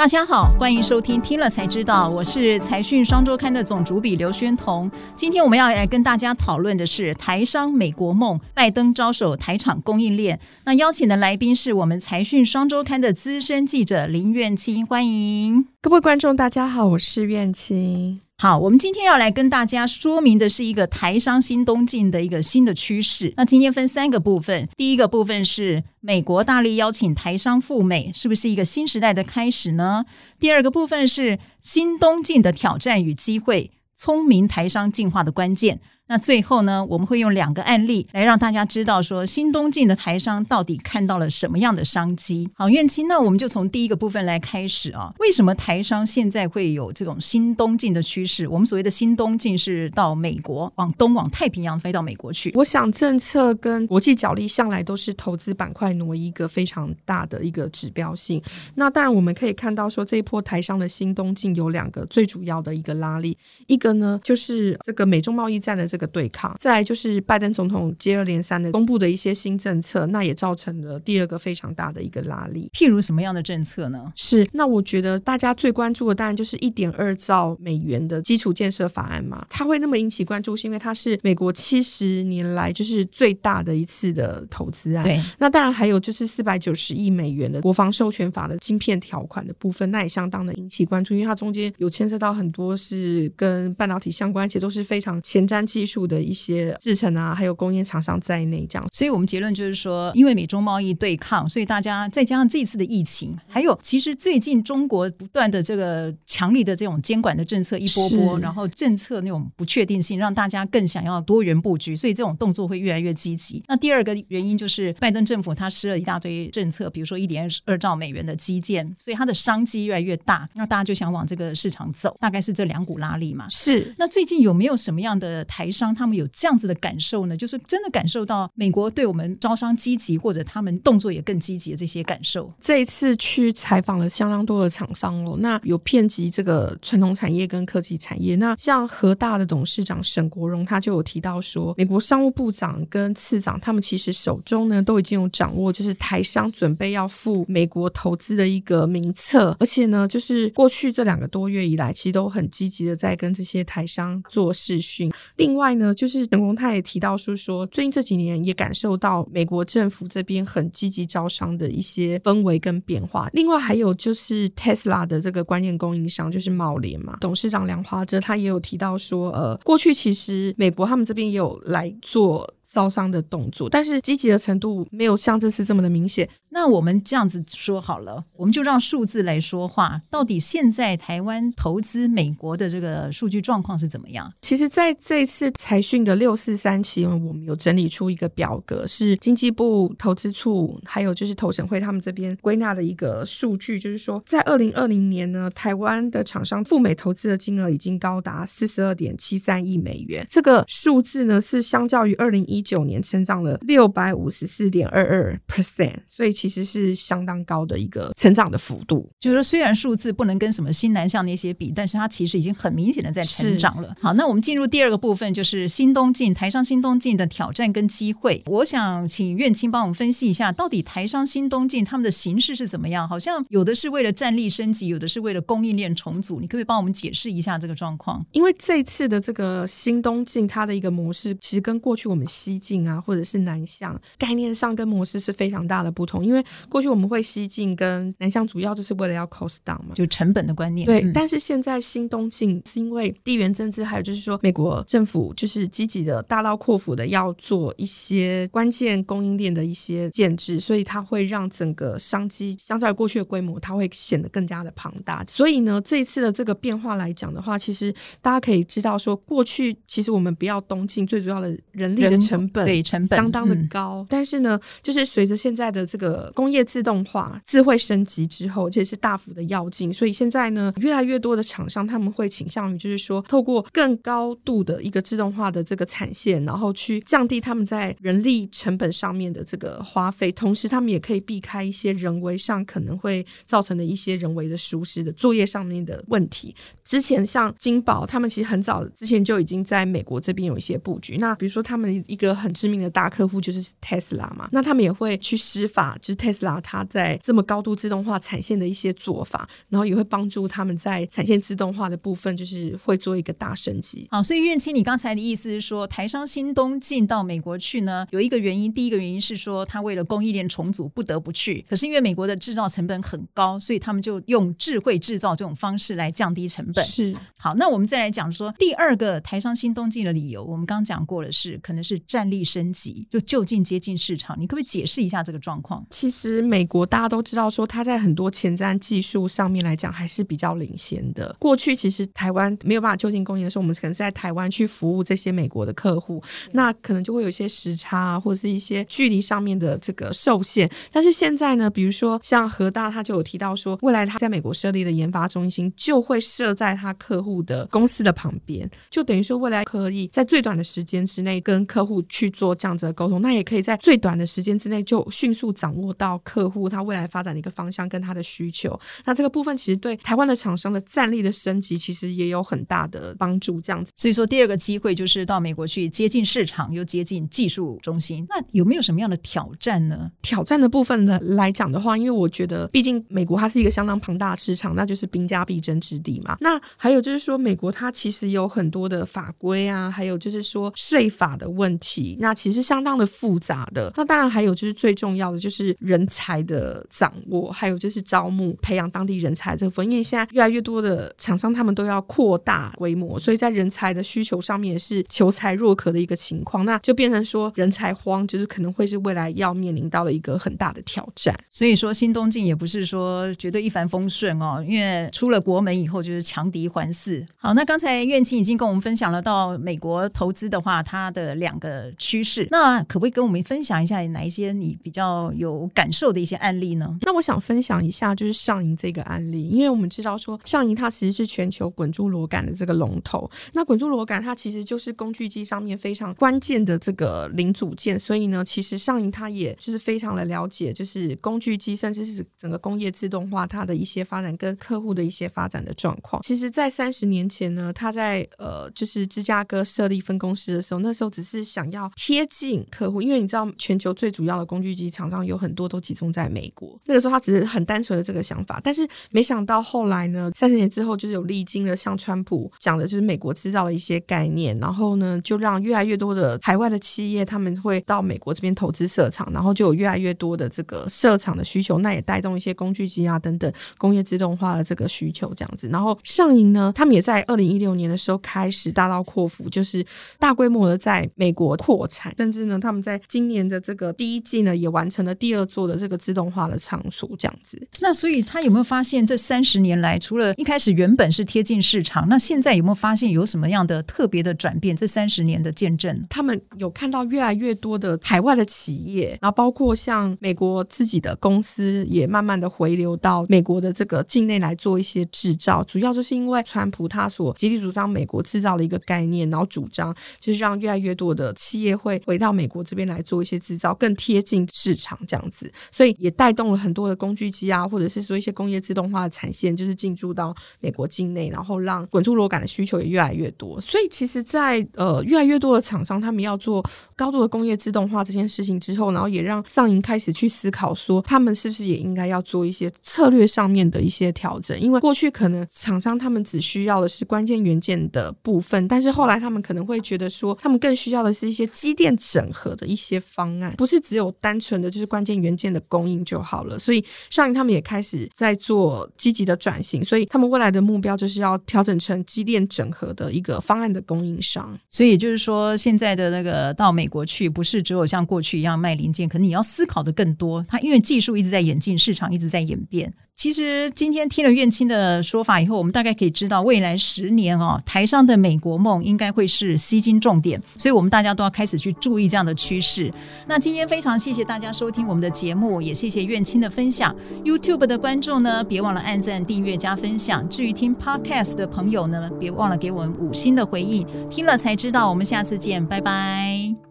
大家好，欢迎收听《听了才知道》，我是财讯双周刊的总主笔刘宣彤。今天我们要来跟大家讨论的是台商美国梦，拜登招手台厂供应链。那邀请的来宾是我们财讯双周刊的资深记者林苑清，欢迎各位观众，大家好，我是苑清。好，我们今天要来跟大家说明的是一个台商新东进的一个新的趋势。那今天分三个部分，第一个部分是美国大力邀请台商赴美，是不是一个新时代的开始呢？第二个部分是新东进的挑战与机会，聪明台商进化的关键。那最后呢，我们会用两个案例来让大家知道，说新东进的台商到底看到了什么样的商机。好，苑青，那我们就从第一个部分来开始啊。为什么台商现在会有这种新东进的趋势？我们所谓的新东进是到美国，往东往太平洋飞到美国去。我想政策跟国际角力向来都是投资板块挪一个非常大的一个指标性。那当然我们可以看到说，这一波台商的新东进有两个最主要的一个拉力，一个呢就是这个美中贸易战的这对抗，再来就是拜登总统接二连三的公布的一些新政策，那也造成了第二个非常大的一个拉力。譬如什么样的政策呢？是，那我觉得大家最关注的当然就是一点二兆美元的基础建设法案嘛。它会那么引起关注，是因为它是美国七十年来就是最大的一次的投资案。对，那当然还有就是四百九十亿美元的国防授权法的晶片条款的部分，那也相当的引起关注，因为它中间有牵涉到很多是跟半导体相关，而且都是非常前瞻技术。的一些制成啊，还有工业厂商在内，这样，所以我们结论就是说，因为美中贸易对抗，所以大家再加上这次的疫情，还有其实最近中国不断的这个强力的这种监管的政策一波波，然后政策那种不确定性，让大家更想要多元布局，所以这种动作会越来越积极。那第二个原因就是拜登政府他施了一大堆政策，比如说一点二兆美元的基建，所以它的商机越来越大，那大家就想往这个市场走，大概是这两股拉力嘛。是。那最近有没有什么样的台？商他们有这样子的感受呢，就是真的感受到美国对我们招商积极，或者他们动作也更积极的这些感受。这一次去采访了相当多的厂商哦，那有遍及这个传统产业跟科技产业。那像和大的董事长沈国荣，他就有提到说，美国商务部长跟次长他们其实手中呢都已经有掌握，就是台商准备要赴美国投资的一个名册，而且呢，就是过去这两个多月以来，其实都很积极的在跟这些台商做视讯。另外。外呢，就是陈功泰也提到说，说最近这几年也感受到美国政府这边很积极招商的一些氛围跟变化。另外还有就是 Tesla 的这个关键供应商就是茂联嘛，董事长梁华哲他也有提到说，呃，过去其实美国他们这边也有来做。招商的动作，但是积极的程度没有像这次这么的明显。那我们这样子说好了，我们就让数字来说话。到底现在台湾投资美国的这个数据状况是怎么样？其实，在这次财讯的六四三期，我们有整理出一个表格，是经济部投资处还有就是投审会他们这边归纳的一个数据，就是说，在二零二零年呢，台湾的厂商赴美投资的金额已经高达四十二点七三亿美元。这个数字呢，是相较于二零一。一九年成长了六百五十四点二二 percent，所以其实是相当高的一个成长的幅度。就是说，虽然数字不能跟什么新南向那些比，但是它其实已经很明显的在成长了。好，那我们进入第二个部分，就是新东进台商新东进的挑战跟机会。我想请苑青帮我们分析一下，到底台商新东进他们的形式是怎么样？好像有的是为了战力升级，有的是为了供应链重组。你可不可以帮我们解释一下这个状况？因为这次的这个新东进，它的一个模式其实跟过去我们西西进啊，或者是南向，概念上跟模式是非常大的不同。因为过去我们会西进跟南向，主要就是为了要 cost down 嘛，就成本的观念。对，但是现在新东进是因为地缘政治，还有就是说美国政府就是积极的大刀阔斧的要做一些关键供应链的一些建制，所以它会让整个商机相较于过去的规模，它会显得更加的庞大。所以呢，这一次的这个变化来讲的话，其实大家可以知道说，过去其实我们不要东进，最主要的人力的成成本对成本相当的高，但是呢，就是随着现在的这个工业自动化、智慧升级之后，而且是大幅的要进，所以现在呢，越来越多的厂商他们会倾向于就是说，透过更高度的一个自动化的这个产线，然后去降低他们在人力成本上面的这个花费，同时他们也可以避开一些人为上可能会造成的一些人为的疏失的作业上面的问题。之前像金宝，他们其实很早之前就已经在美国这边有一些布局，那比如说他们一个。个很知名的大客户就是 Tesla 嘛，那他们也会去施法，就是 Tesla 它在这么高度自动化产线的一些做法，然后也会帮助他们在产线自动化的部分，就是会做一个大升级。好，所以苑青，你刚才的意思是说，台商新东进到美国去呢，有一个原因，第一个原因是说，他为了供应链重组不得不去，可是因为美国的制造成本很高，所以他们就用智慧制造这种方式来降低成本。是好，那我们再来讲说第二个台商新东进的理由，我们刚刚讲过了，是可能是战力升级，就就近接近市场。你可不可以解释一下这个状况？其实美国大家都知道，说它在很多前瞻技术上面来讲还是比较领先的。过去其实台湾没有办法就近供应的时候，我们可能是在台湾去服务这些美国的客户，那可能就会有一些时差啊，或者是一些距离上面的这个受限。但是现在呢，比如说像和大，他就有提到说，未来他在美国设立的研发中心就会设在他客户的公司的旁边，就等于说未来可以在最短的时间之内跟客户去做这样子的沟通，那也可以在最短的时间之内就迅速掌握到客户他未来发展的一个方向跟他的需求。那这个部分其实对台湾的厂商的战力的升级，其实也有很大的帮助。这样子，所以说第二个机会就是到美国去接近市场，又接近技术中心。那有没有什么样的挑战呢？挑战的部分呢来讲的话，因为我觉得毕竟美国它是一个相当庞大的市场，那就是兵家必争之地嘛。那还有就是说，美国它其实有很多的法规啊，还有就是说税法的问题，那其实相当的复杂的。那当然还有就是最重要的就是人才的掌握，还有就是招募培养当地人才这部分。因为现在越来越多的厂商他们都要扩大规模，所以在人才的需求上面也是求才若渴的一个情况，那就变成说人才荒，就是可能会是未来要面临到的一个很大的挑战。所以说新东进也不是说绝对一帆风顺哦，因为出了国门以后就是强敌环伺。好，那刚才苑青已经跟我们分享了到美国投资的话，它的两个呃趋势，那可不可以跟我们分享一下哪一些你比较有感受的一些案例呢？那我想分享一下就是上银这个案例，因为我们知道说上银它其实是全球滚珠螺杆的这个龙头，那滚珠螺杆它其实就是工具机上面非常关键的这个零组件，所以呢，其实上银它也就是非常的了解，就是工具机甚至是整个工业自动化它的一些发展跟客户的一些发展的状况。其实，在三十年前呢，他在呃就是芝加哥设立分公司的时候，那时候只是想要贴近客户，因为你知道全球最主要的工具机厂商有很多都集中在美国。那个时候他只是很单纯的这个想法，但是没想到后来呢，三十年之后就是有历经了像川普讲的就是美国制造的一些概念，然后呢就让越来越多的海外的企业他们会到美国这边投资设厂，然后就有越来越多的这个设厂的需求，那也带动一些工具机啊等等工业自动化的这个需求这样子。然后上银呢，他们也在二零一六年的时候开始大刀阔斧，就是大规模的在美国扩产，甚至呢他们在今年的这个第一季呢也完成了第二座的这个自动化的仓储这样子。那所以他有没有发现这三十年来，除了一开始原本是贴近市场，那现在有没有发现有什么样的特别的转变？这三十年的见证，他们有看到越来越多的海外的企业，然后包括像美国自己的公司也慢慢的回流到美国的这个境内来做一些制造，主要就是因为川普他所极力主张美国制造的一个概念，然后主张就是让越来越多的企企业会回到美国这边来做一些制造，更贴近市场这样子，所以也带动了很多的工具机啊，或者是说一些工业自动化的产线，就是进驻到美国境内，然后让滚珠螺杆的需求也越来越多。所以其实，在呃越来越多的厂商他们要做高度的工业自动化这件事情之后，然后也让上银开始去思考说，他们是不是也应该要做一些策略上面的一些调整？因为过去可能厂商他们只需要的是关键元件的部分，但是后来他们可能会觉得说，他们更需要的是一些些机电整合的一些方案，不是只有单纯的就是关键元件的供应就好了。所以上银他们也开始在做积极的转型，所以他们未来的目标就是要调整成机电整合的一个方案的供应商。所以也就是说，现在的那个到美国去，不是只有像过去一样卖零件，可能你要思考的更多。它因为技术一直在演进，市场一直在演变。其实今天听了院青的说法以后，我们大概可以知道，未来十年哦，台上的美国梦应该会是吸金重点，所以我们大家都要开始去注意这样的趋势。那今天非常谢谢大家收听我们的节目，也谢谢院青的分享。YouTube 的观众呢，别忘了按赞、订阅、加分享。至于听 Podcast 的朋友呢，别忘了给我们五星的回应。听了才知道，我们下次见，拜拜。